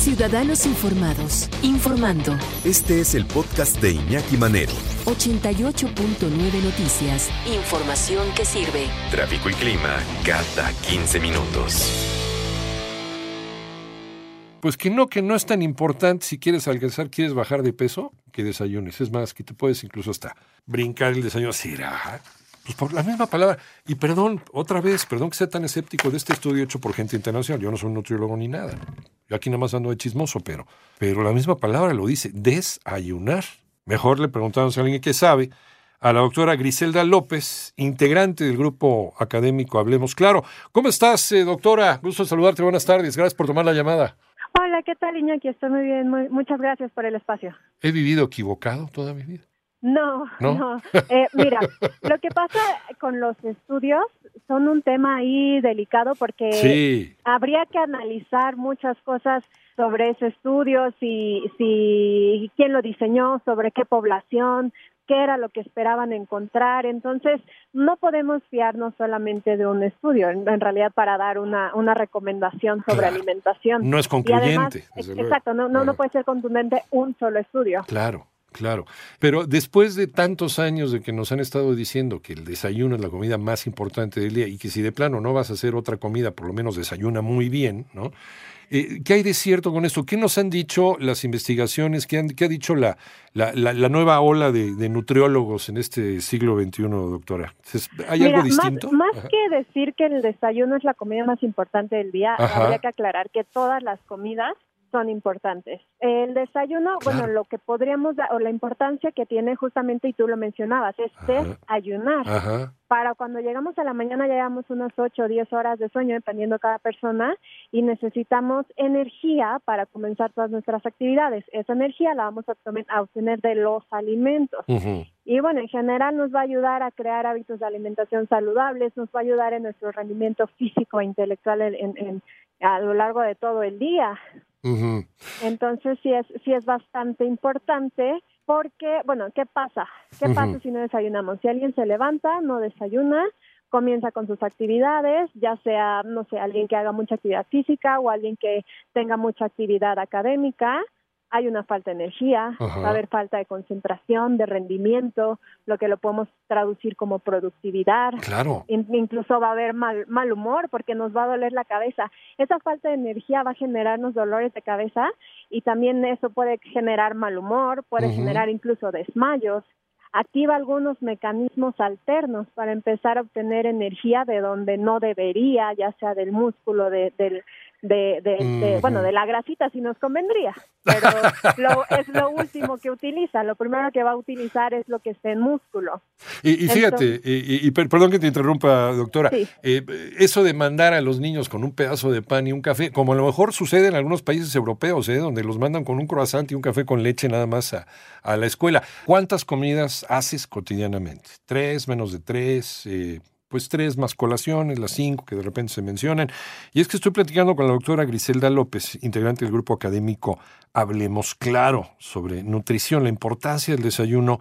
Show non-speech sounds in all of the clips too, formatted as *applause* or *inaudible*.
Ciudadanos Informados, informando. Este es el podcast de Iñaki Manero. 88.9 Noticias. Información que sirve. Tráfico y clima cada 15 minutos. Pues que no, que no es tan importante si quieres alcanzar, quieres bajar de peso, que desayunes. Es más, que te puedes incluso hasta brincar el desayuno. ¿Será? Pues por la misma palabra. Y perdón, otra vez, perdón que sea tan escéptico de este estudio hecho por gente internacional. Yo no soy un nutriólogo ni nada. Yo aquí nada más ando de chismoso, pero, pero la misma palabra lo dice, desayunar. Mejor le preguntamos a alguien que sabe, a la doctora Griselda López, integrante del grupo académico Hablemos Claro. ¿Cómo estás, eh, doctora? Gusto saludarte, buenas tardes. Gracias por tomar la llamada. Hola, ¿qué tal, Iñaki? Estoy muy bien. Muy- muchas gracias por el espacio. ¿He vivido equivocado toda mi vida? No, ¿No? no. Eh, mira, *laughs* lo que pasa con los estudios son un tema ahí delicado porque Sí. habría que analizar muchas cosas sobre ese estudio, si, si quién lo diseñó, sobre qué población, qué era lo que esperaban encontrar. Entonces, no podemos fiarnos solamente de un estudio, en, en realidad para dar una, una recomendación sobre Claro. alimentación. No es además, concluyente. luego. exacto, no, no, no puede ser contundente un solo estudio. Claro, claro. Pero después de tantos años de que nos han estado diciendo que el desayuno es la comida más importante del día y que si de plano no vas a hacer otra comida, por lo menos desayuna muy bien, ¿no? Eh, ¿Qué hay de cierto con esto? ¿Qué nos han dicho las investigaciones? ¿Qué, han- qué ha dicho la, la, la- la nueva ola de, de nutriólogos en este siglo XXI, doctora? ¿Es- ¿Hay Mira, algo distinto? Más, que decir que el desayuno es la comida más importante del día, Ajá. habría que aclarar que todas las comidas son importantes. El desayuno, bueno, lo que podríamos dar, o la importancia que tiene justamente, y tú lo mencionabas, es Ajá. desayunar. Ajá. Para cuando llegamos a la mañana ya llevamos unas 8 o 10 horas de sueño, dependiendo de cada persona, y necesitamos energía para comenzar todas nuestras actividades. Esa energía la vamos a, obtener- a obtener de los alimentos. Y bueno, en general nos va a ayudar a crear hábitos de alimentación saludables, nos va a ayudar en nuestro rendimiento físico e intelectual en- a lo largo de todo el día. Entonces sí es, sí es bastante importante porque, bueno, ¿qué pasa? ¿Qué pasa si no desayunamos? Si alguien se levanta, no desayuna, comienza con sus actividades, ya sea, no sé, alguien que haga mucha actividad física o alguien que tenga mucha actividad académica, hay una falta de energía, Ajá. va a haber falta de concentración, de rendimiento, lo que lo podemos traducir como productividad. Claro. In- Incluso va a haber mal, mal humor porque nos va a doler la cabeza. Esa falta de energía va a generarnos dolores de cabeza y también eso puede generar mal humor, puede generar incluso desmayos. Activa algunos mecanismos alternos para empezar a obtener energía de donde no debería, ya sea del músculo, de, del, de, de, de- Ujú. bueno, de la grasita si nos convendría, pero *laughs* lo, es lo último que utiliza. Lo primero que va a utilizar es lo que esté en músculo. Y, y fíjate, y, y- y per- perdón que te interrumpa, doctora, Sí. eh, eso de mandar a los niños con un pedazo de pan y un café, como a lo mejor sucede en algunos países europeos, ¿eh? donde los mandan con un croissant y un café con leche nada más a, a la escuela. ¿Cuántas comidas haces cotidianamente? ¿Tres, menos de tres? Eh, pues tres más colaciones, las cinco que de repente se mencionan. Y es que estoy platicando con la doctora Griselda López, integrante del grupo académico Hablemos Claro sobre nutrición, la importancia del desayuno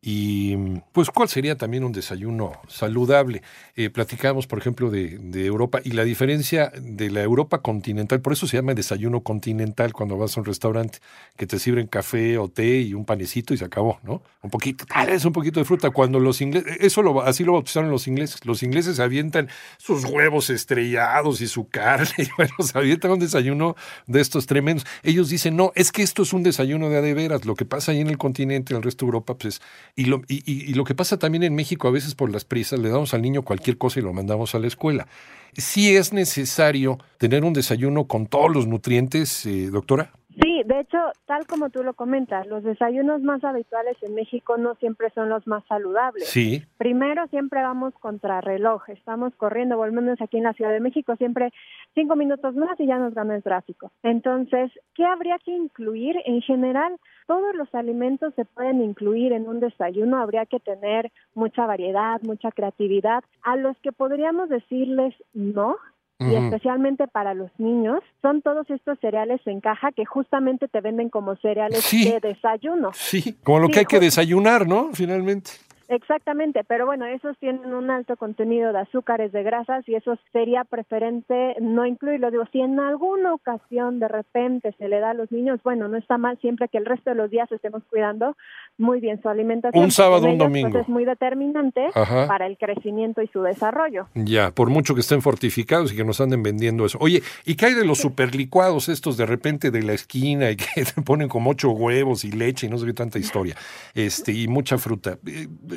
y pues cuál sería también un desayuno saludable. Eh, platicamos, por ejemplo, de, Europa y la diferencia de la Europa continental, por eso se llama desayuno continental cuando vas a un restaurante que te sirven café o té y un panecito y se acabó, ¿no? Un poquito, tal vez un poquito de fruta. Cuando los ingleses, eso así lo bautizaron los ingleses, los ingleses avientan sus huevos estrellados y su carne, *laughs* y avientan un desayuno de estos tremendos. Ellos dicen, no, es que esto es un desayuno de a de veras, lo que pasa ahí en el continente, en el resto de Europa, pues y lo, y, y- lo que pasa también en México, a veces por las prisas, le damos al niño cualquier cosa y lo mandamos a la escuela. Sí es necesario tener un desayuno con todos los nutrientes, eh, doctora. Sí, de hecho, tal como tú lo comentas, los desayunos más habituales en México no siempre son los más saludables. Sí. Primero, siempre vamos contra reloj, estamos corriendo, volvemos aquí en la Ciudad de México, siempre cinco minutos más y ya nos gana el tráfico. Entonces, ¿qué habría que incluir? En general, todos los alimentos se pueden incluir en un desayuno, habría que tener mucha variedad, mucha creatividad. A los que podríamos decirles no, y especialmente para los niños, son todos estos cereales en caja que justamente te venden como cereales Sí. de desayuno. Sí, como lo Sí, que hay que desayunar, ¿no? Finalmente. Exactamente, pero bueno, esos tienen un alto contenido de azúcares, de grasas y eso sería preferente no incluirlo. Digo, si en alguna ocasión de repente se le da a los niños, bueno, no está mal siempre que el resto de los días estemos cuidando muy bien su alimentación. Un sábado, un pues, domingo. es muy determinante Ajá. para el crecimiento y su desarrollo. Ya, por mucho que estén fortificados y que nos anden vendiendo eso. Oye, ¿y qué hay de los superlicuados estos de repente de la esquina y que *laughs* te ponen como ocho huevos y leche y no sé qué tanta historia? Este, y mucha fruta.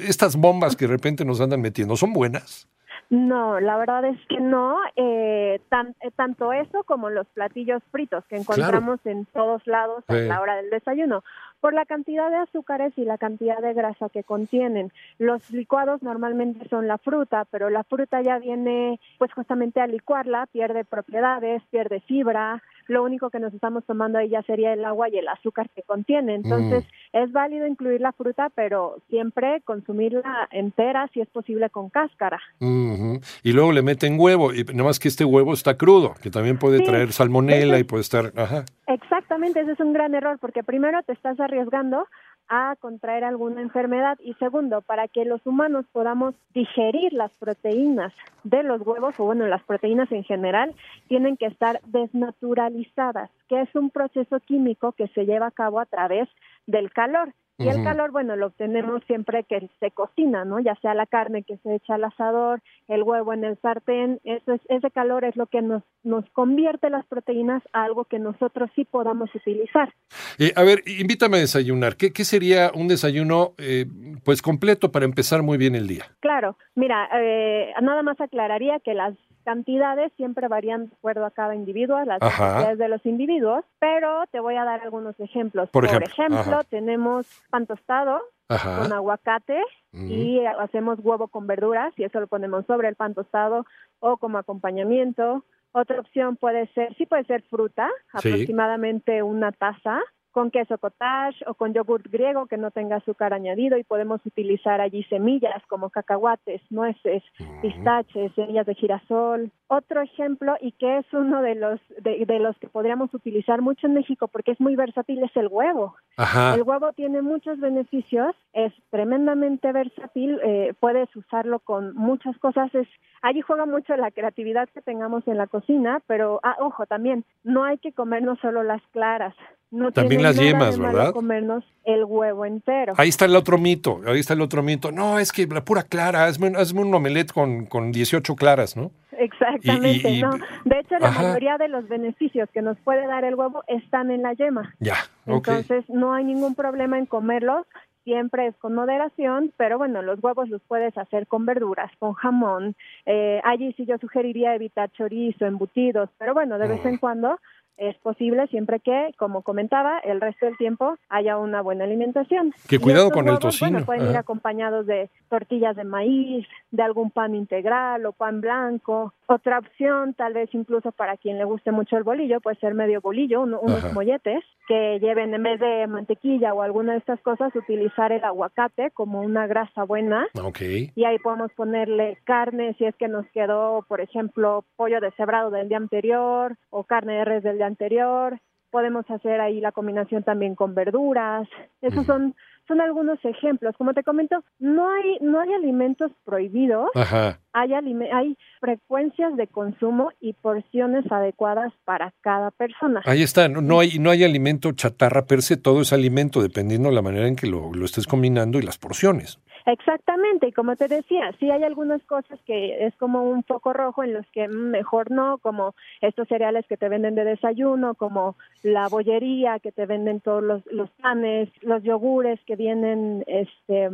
Estas bombas que de repente nos andan metiendo, ¿son buenas? No, la verdad es que no. Eh, tan- eh, tanto eso como los platillos fritos que encontramos en todos lados a Sí. la hora del desayuno. Por la cantidad de azúcares y la cantidad de grasa que contienen. Los licuados normalmente son la fruta, pero la fruta ya viene, pues justamente a licuarla, pierde propiedades, pierde fibra. Lo único que nos estamos tomando ahí ya sería el agua y el azúcar que contiene. Entonces, es válido incluir la fruta, pero siempre consumirla entera, si es posible, con cáscara. Y luego le meten huevo, y nada más que este huevo está crudo, que también puede Sí, traer salmonela y puede estar... Ajá. Exactamente, ese es un gran error porque primero te estás arriesgando a contraer alguna enfermedad y segundo, para que los humanos podamos digerir las proteínas de los huevos o bueno, las proteínas en general, tienen que estar desnaturalizadas, que es un proceso químico que se lleva a cabo a través del calor. Y el calor, bueno, lo obtenemos siempre que se cocina, ¿no? Ya sea la carne que se echa al asador, el huevo en el sartén, eso es, ese calor es lo que nos, nos convierte las proteínas a algo que nosotros sí podamos utilizar. Eh, a ver, invítame a desayunar. ¿Qué, qué sería un desayuno eh, pues completo para empezar muy bien el día? Claro, mira, eh, nada más aclararía que las cantidades siempre varían de acuerdo a cada individuo, a las Ajá. necesidades de los individuos, pero te voy a dar algunos ejemplos. Por ejemplo, tenemos pan tostado Ajá. con aguacate Ujú. y hacemos huevo con verduras y eso lo ponemos sobre el pan tostado o como acompañamiento. Otra opción puede ser, sí puede ser fruta, Sí. aproximadamente una taza, con queso cottage o con yogurt griego que no tenga azúcar añadido y podemos utilizar allí semillas como cacahuates, nueces, pistaches, semillas de girasol. Otro ejemplo y que es uno de los de, de los que podríamos utilizar mucho en México porque es muy versátil es el huevo. Ajá. El huevo tiene muchos beneficios, es tremendamente versátil, eh, puedes usarlo con muchas cosas. Es, allí juega mucho la creatividad que tengamos en la cocina, pero ah, ojo, también no hay que comernos solo las claras. No También las de yemas, ¿verdad? comernos el huevo entero. Ahí está el otro mito, ahí está el otro mito. No, es que la pura clara, hazme, un- hazme un omelette con, con 18 claras, ¿no? Exactamente, y- y- no. De hecho, la Ajá. mayoría de los beneficios que nos puede dar el huevo están en la yema. Ya, ok. Entonces, no hay ningún problema en comerlos. Siempre es con moderación, pero bueno, los huevos los puedes hacer con verduras, con jamón. Eh, allí sí yo sugeriría evitar chorizo, embutidos, pero bueno, de vez en cuando es posible siempre que, como comentaba, el resto del tiempo haya una buena alimentación. Que cuidado con el huevos, tocino, Bueno, pueden ir acompañados de tortillas de maíz, de algún pan integral o pan blanco. Otra opción, tal vez incluso para quien le guste mucho el bolillo, puede ser medio bolillo, uno- unos Ajá. molletes que lleven en vez de mantequilla o alguna de estas cosas, utilizar el aguacate como una grasa buena. Ok. Y ahí podemos ponerle carne si es que nos quedó, por ejemplo, pollo deshebrado del día anterior o carne de res del día anterior. Podemos hacer ahí la combinación también con verduras. Esos son son algunos ejemplos. Como te comento, no hay no hay alimentos prohibidos Ajá. hay, alime- hay frecuencias de consumo y porciones adecuadas para cada persona. Ahí está, no, no hay, no hay alimento chatarra per se, todo es alimento dependiendo de la manera en que lo, lo estés combinando y las porciones. Exactamente, y como te decía, sí hay algunas cosas que es como un foco rojo en los que mejor no, como estos cereales que te venden de desayuno, como la bollería que te venden todos los, los panes, los yogures que vienen este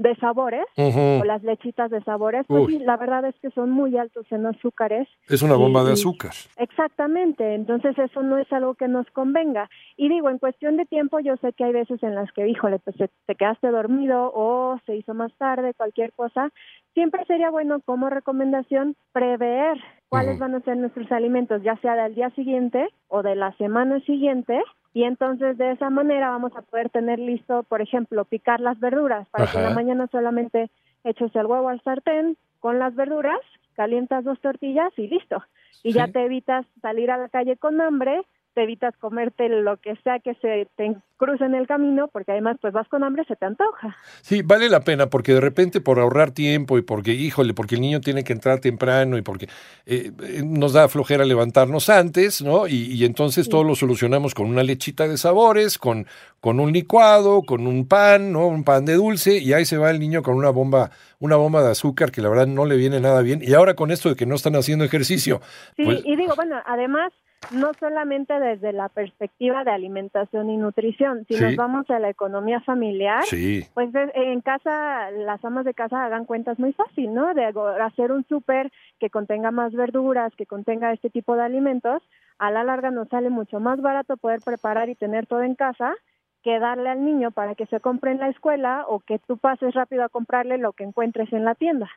de sabores o las lechitas de sabores, pues Uy. sí, la verdad es que son muy altos en azúcares Es una bomba de azúcar. Exactamente, entonces eso no es algo que nos convenga. Y digo, en cuestión de tiempo, yo sé que hay veces en las que, híjole, pues te, te quedaste dormido o se hizo más tarde, cualquier cosa. Siempre sería bueno como recomendación prever cuáles van a ser nuestros alimentos, ya sea del día siguiente o de la semana siguiente. Y entonces de esa manera vamos a poder tener listo, por ejemplo, picar las verduras para que en la mañana solamente eches el huevo al sartén con las verduras, calientas dos tortillas y listo. Y ya te evitas salir a la calle con hambre te evitas comerte lo que sea que se te cruce en el camino, porque además pues vas con hambre, se te antoja. Sí, vale la pena, porque de repente por ahorrar tiempo y porque, híjole, porque el niño tiene que entrar temprano y porque eh, eh, nos da flojera levantarnos antes, ¿no? Y, entonces todo lo solucionamos con una lechita de sabores, con, con un licuado, con un pan, ¿no? Un pan de dulce, y ahí se va el niño con una bomba, una bomba de azúcar que la verdad no le viene nada bien. Y ahora con esto de que no están haciendo ejercicio. Sí, pues y digo, bueno, además no solamente desde la perspectiva de alimentación y nutrición, si nos vamos a la economía familiar, pues en casa las amas de casa hagan cuentas muy fácil, ¿no? De hacer un súper que contenga más verduras, que contenga este tipo de alimentos, a la larga nos sale mucho más barato poder preparar y tener todo en casa que darle al niño para que se compre en la escuela o que tú pases rápido a comprarle lo que encuentres en la tienda.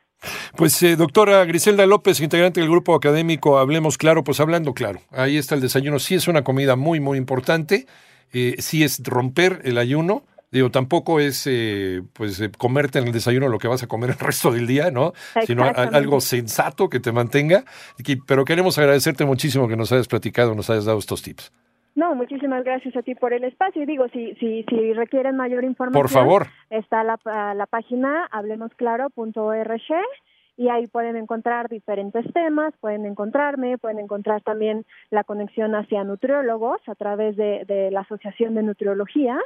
Pues eh, doctora Griselda López, integrante del grupo académico Hablemos Claro, pues hablando claro, ahí está el desayuno, sí es una comida muy, muy importante, eh, sí es romper el ayuno, digo, tampoco es eh, pues eh, comerte en el desayuno lo que vas a comer el *laughs* resto del día, ¿no? Sino algo sensato que te mantenga, pero queremos agradecerte muchísimo que nos hayas platicado, nos hayas dado estos tips. No, muchísimas gracias a ti por el espacio. Y digo, si, si, si requieren mayor información, por favor. está la, la página hablemosclaro.org y ahí pueden encontrar diferentes temas, pueden encontrarme, pueden encontrar también la conexión hacia nutriólogos a través de, de la Asociación de Nutriología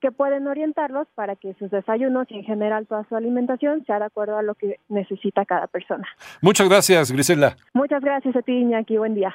que pueden orientarlos para que sus desayunos y en general toda su alimentación sea de acuerdo a lo que necesita cada persona. Muchas gracias, Grisela. Muchas gracias a ti, Iñaki. Buen día.